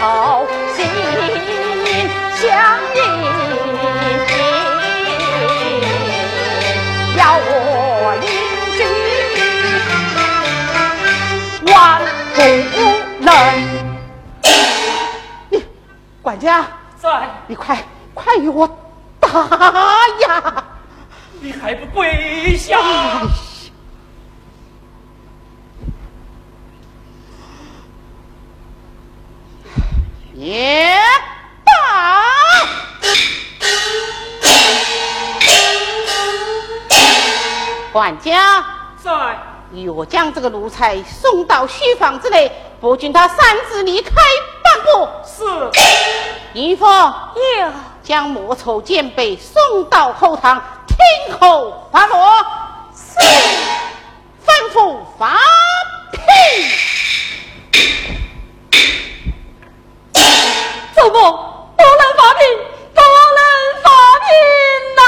好心相印，要我邻居万不能。你管家，在，你快快与我打呀！你还不跪下？也罢，管家，在，与我将这个奴才送到书房之内，不准他擅自离开半步。是。云凤，有。将莫愁剑被送到后堂，听候发落。是。吩咐发聘。怎么不能发贫，不能发贫呐？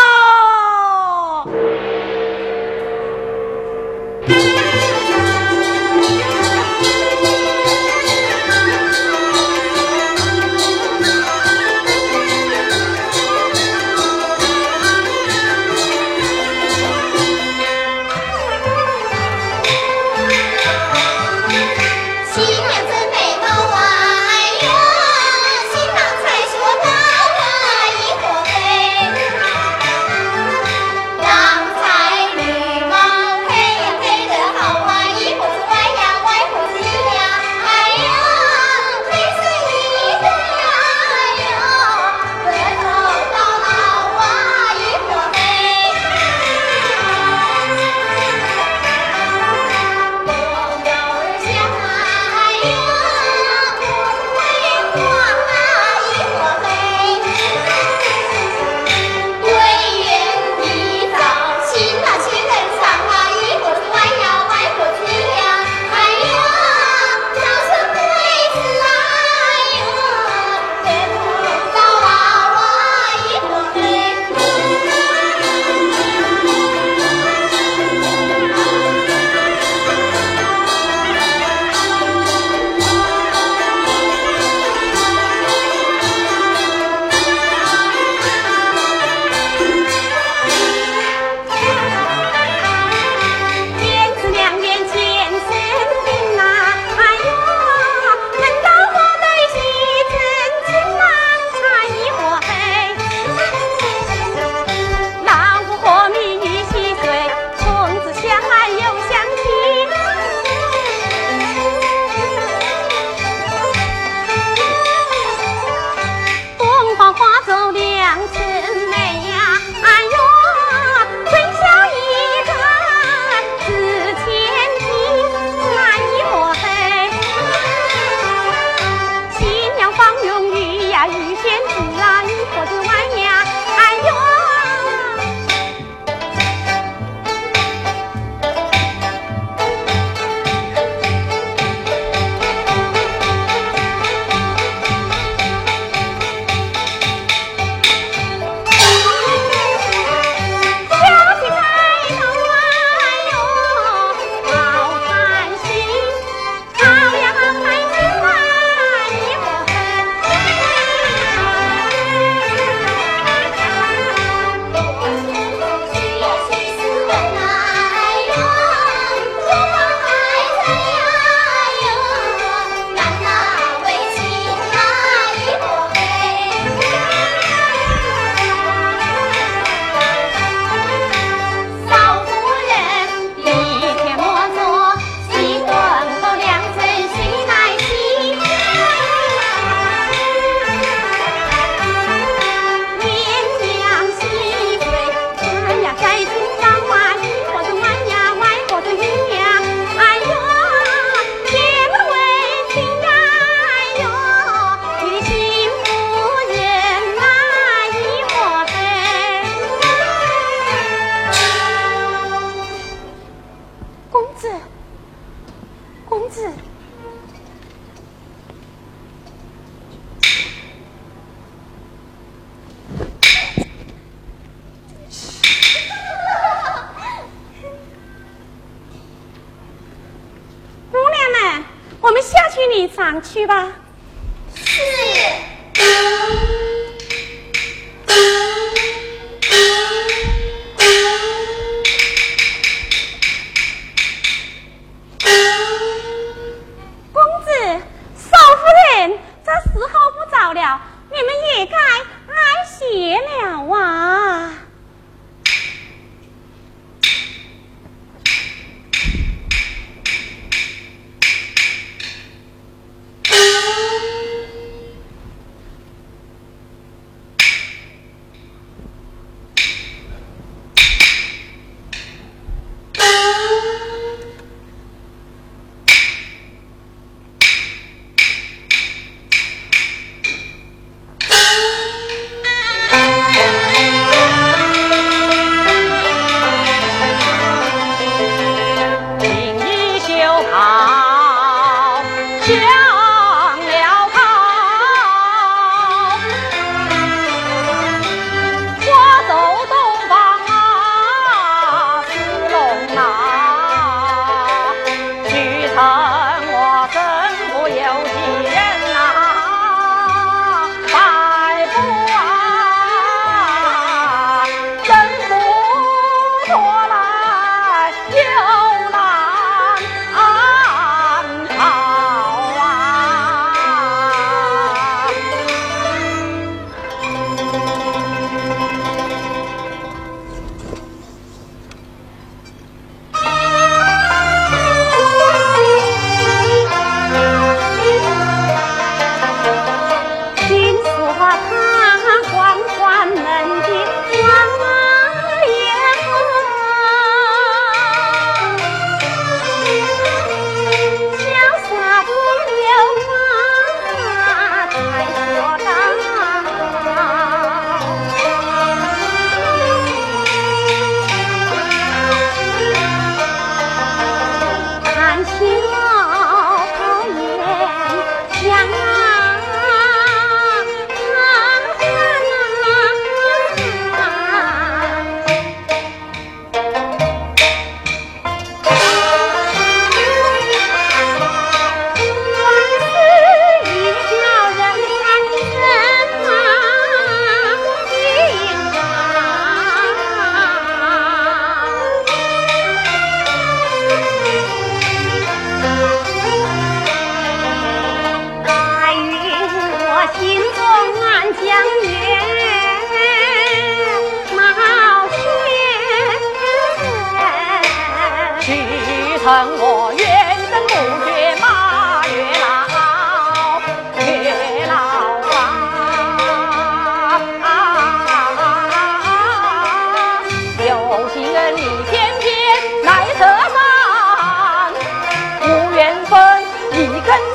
兵去吧。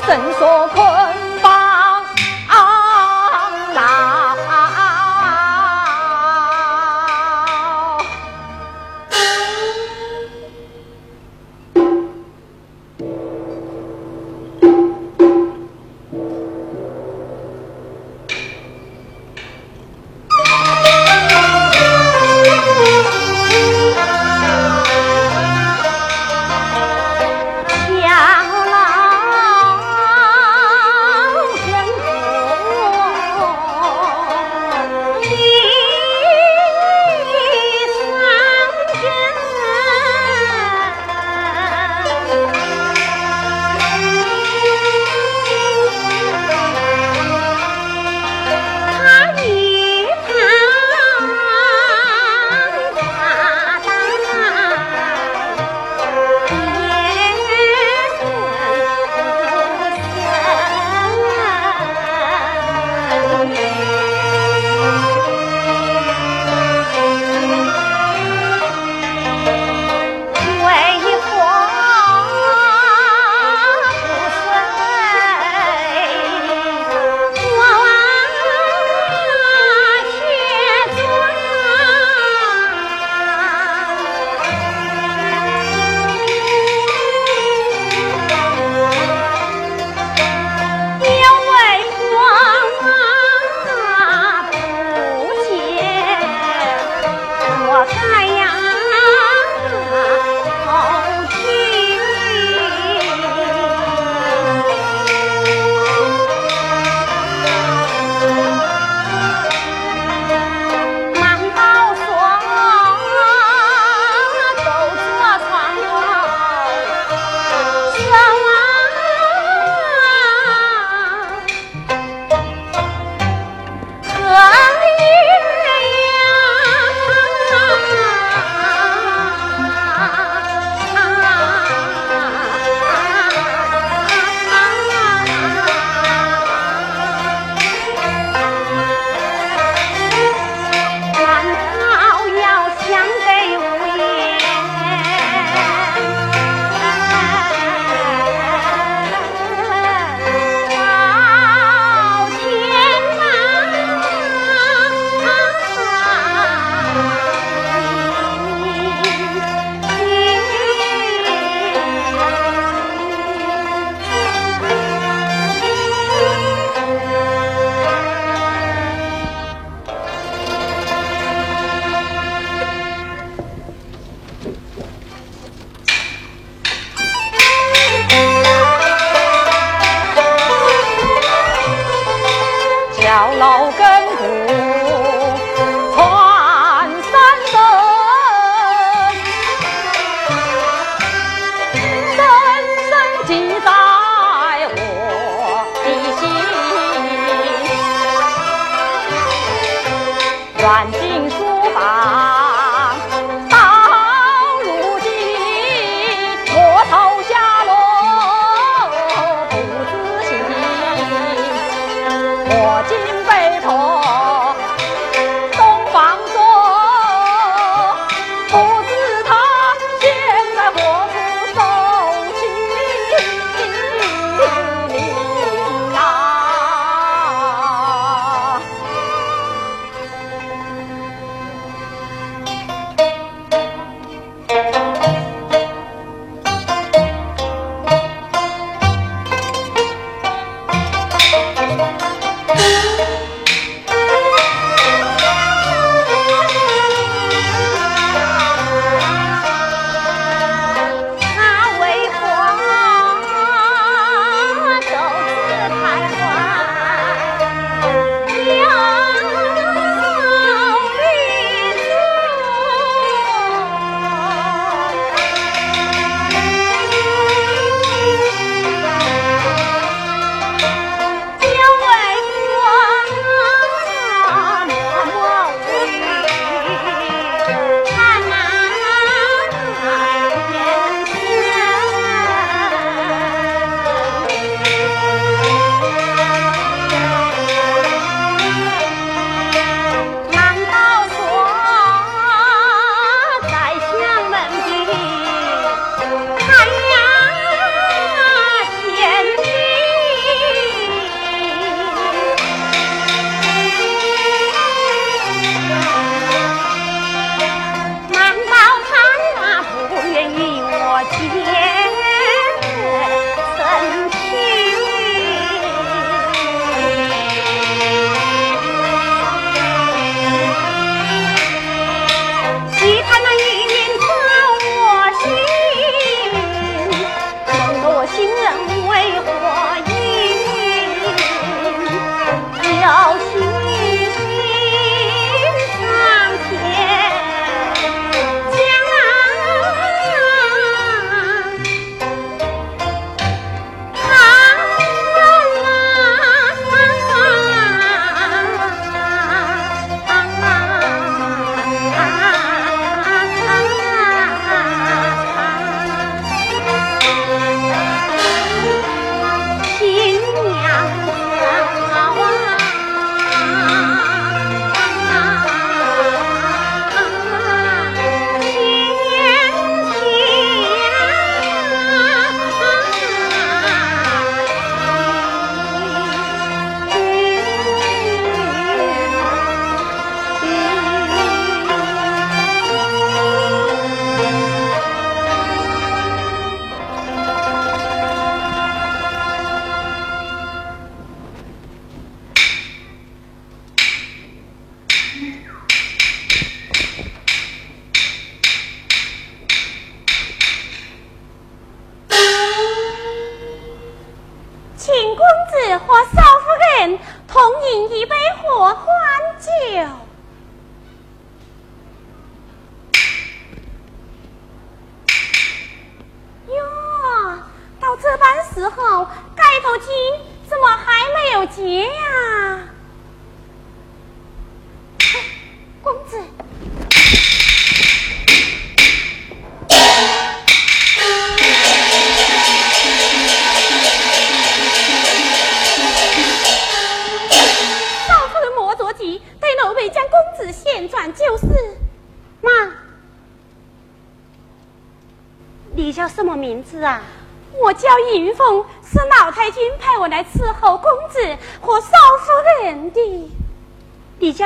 正说。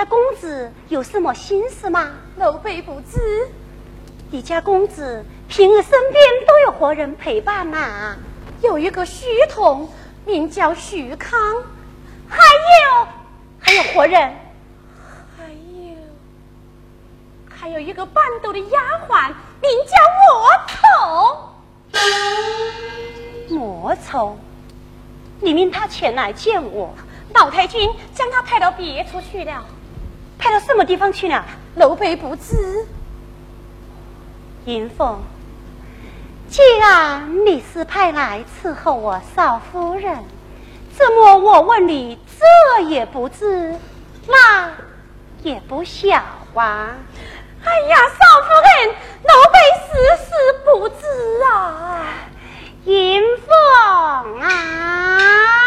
家公子有什么心事吗？奴婢不知。你家公子平日身边都有何人陪伴呐？有一个虚童，名叫徐康。还有，还有何人？还有，还有一个伴斗的丫鬟，名叫莫愁。莫愁，你命他前来见我。老太君将他派到别处去了。派到什么地方去了？奴婢不知。银凤，既然你是派来伺候我少夫人。怎么？我问你，这也不知，那也不晓啊！哎呀，少夫人，奴婢时时不知啊！银凤啊！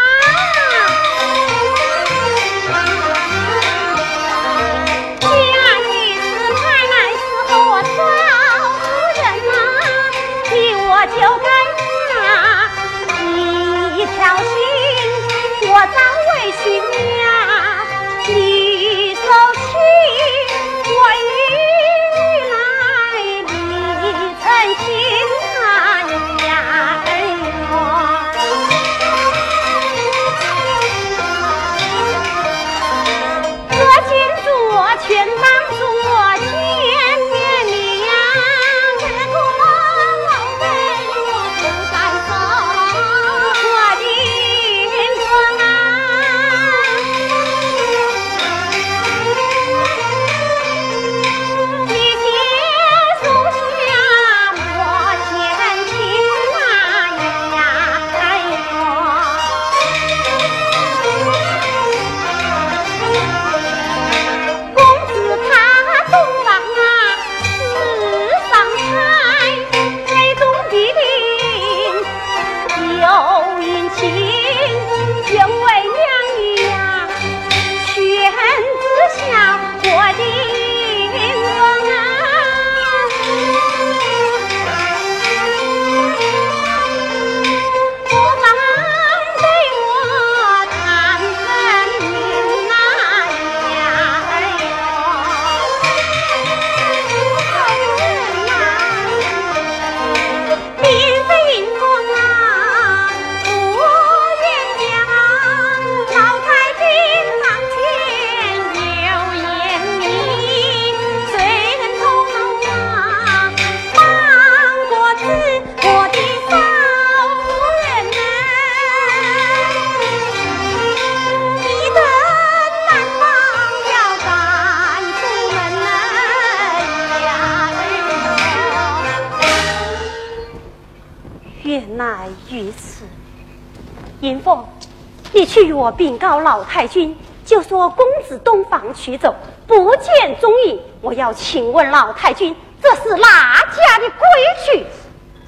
我禀告老太君，就说公子东房取走，不见踪影。我要请问老太君，这是哪家的规矩？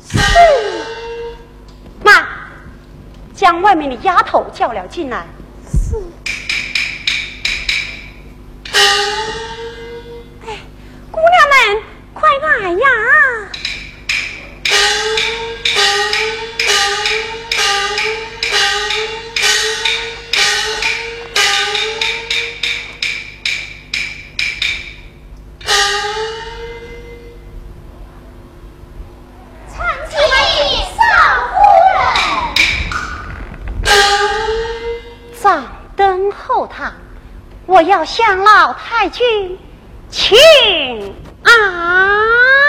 是。妈，将外面的丫头叫了进来。是。哎，姑娘们，快来呀！我要向老太君请安。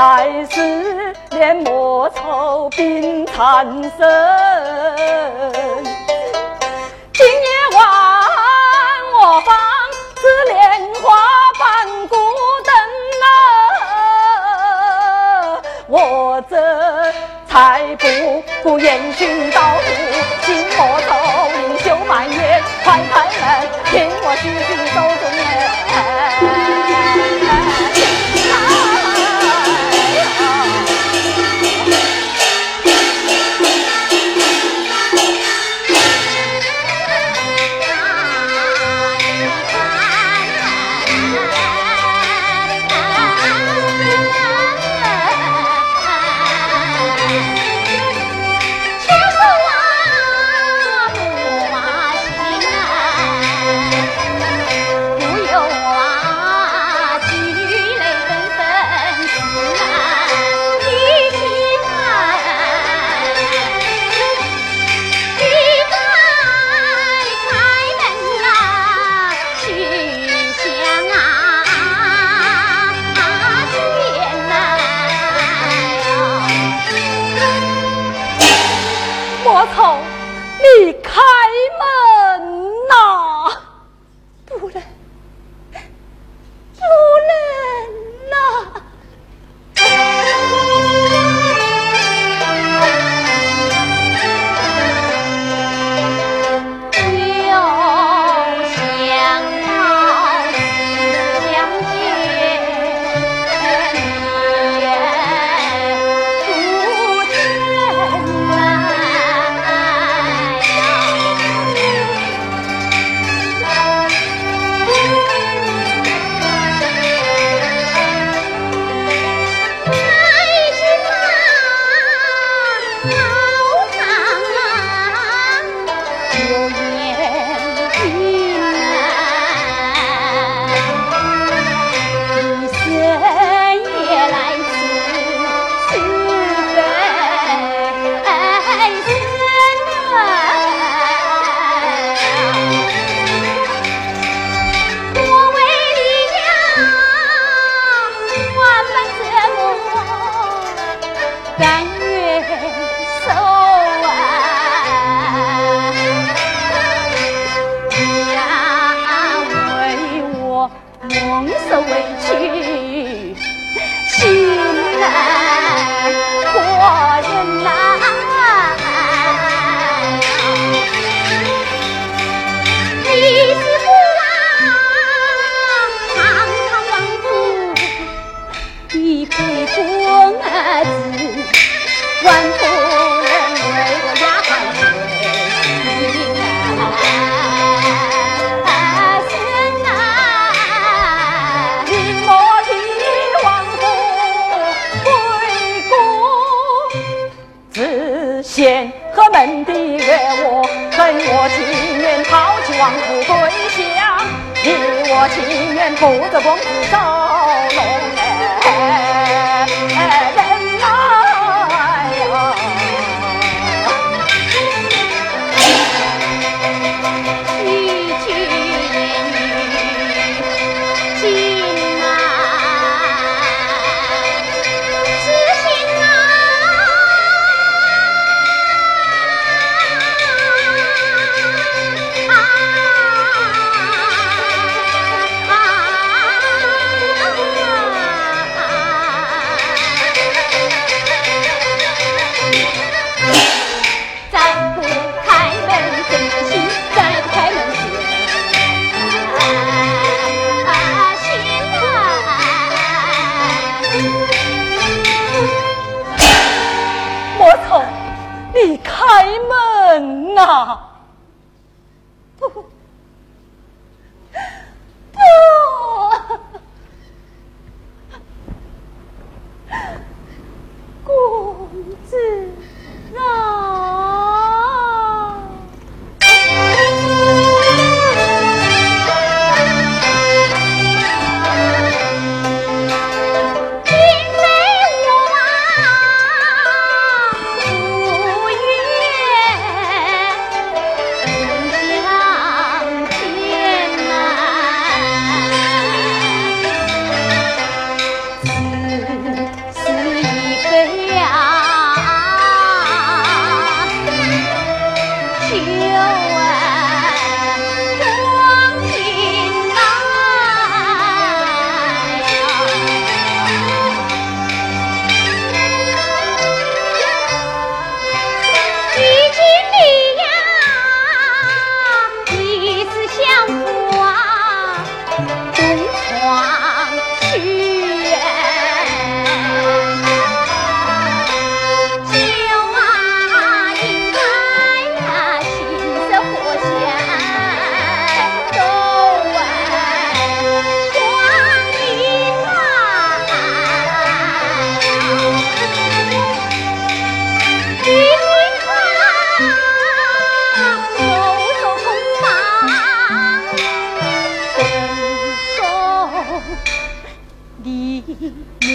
来世连莫愁病残生。今夜晚我方是莲花伴孤灯啊，我这才不顾烟熏道路，心莫愁，灵秀满眼快开门，听我细细诉说。开门呐。不不。不公子。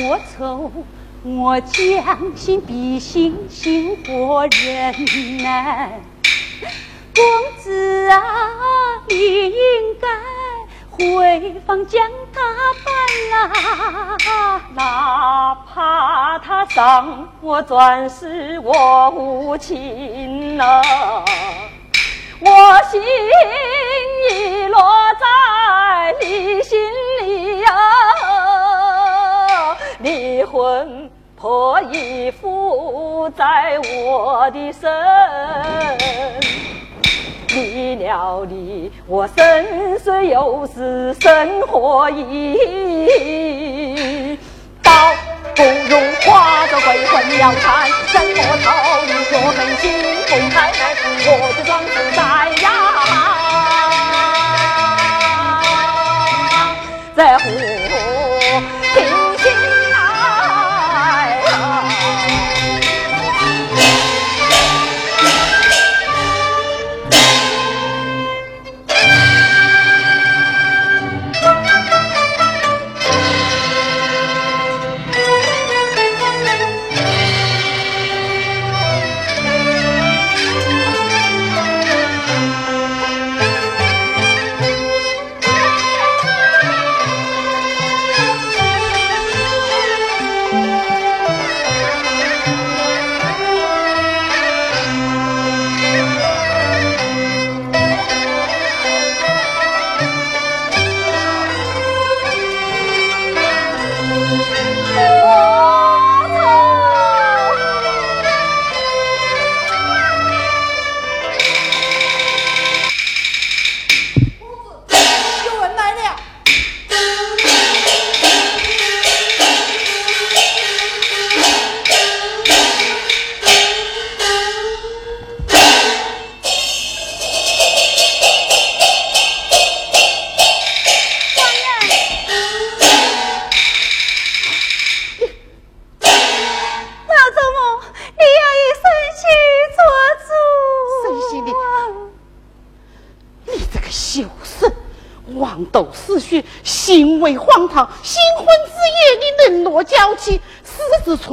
我愁，我将心比心心活人难，公子啊，你应该回房将他办啦，哪怕他伤我钻石，我无情啊。我心已落在你心里呀，离婚破衣服在我的身，离了你，我身虽有时生活意。刀不如化作鬼魂要看怎么逃离这份心，不太太，我的庄子在呀，在乎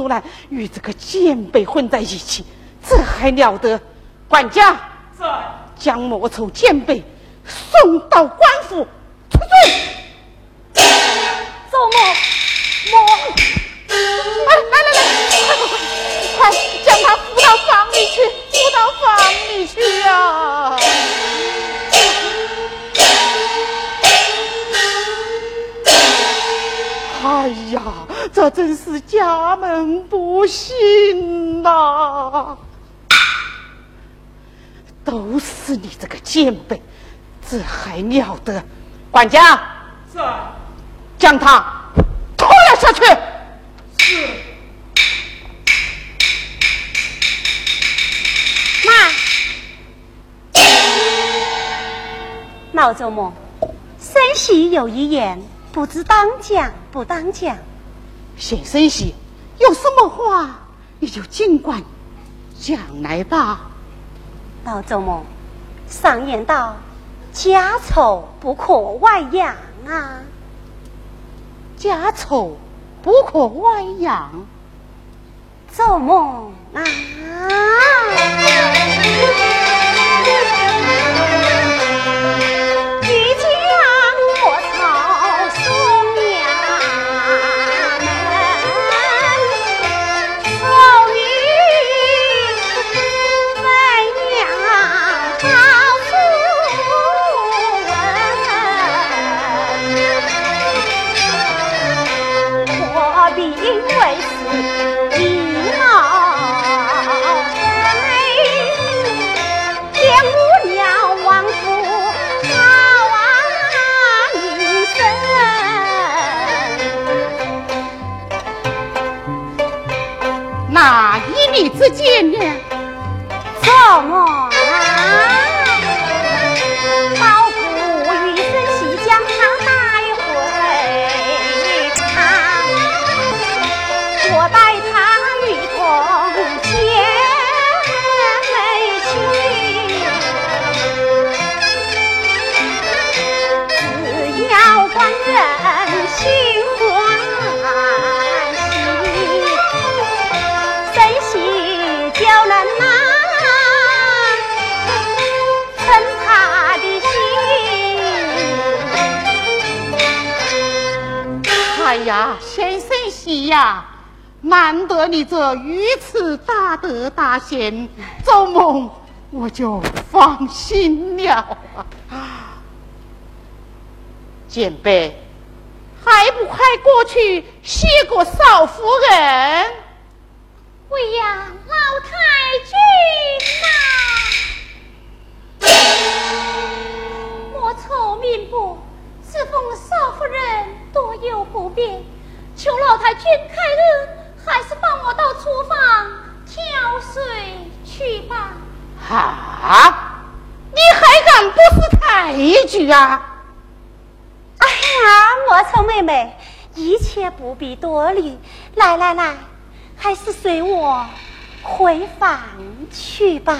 出来与这个贱婢混在一起，这还了得？管家，在将莫愁贱婢送到官府不行呐！都是你这个贱婢，这还了得！管家，在将他拖了下去。是。妈，老周末，生喜有一言。不知当讲不当讲，先生媳有什么话你就尽管讲来吧。老周末，上言道：家丑不可外扬啊，家丑不可外扬。做梦啊！见面？怎么？你呀！难得你这如此大德大贤，做梦我就放心了啊！简贝，还不快过去谢过少夫人？喂呀，老太君呐！莫愁命薄，侍奉少夫人多有不便，求老太君开恩，还是放我到厨房挑水去吧。啊，你还敢不服抬举啊？哎呀，我愁妹妹，一切不必多虑，来来来，还是随我回房去吧。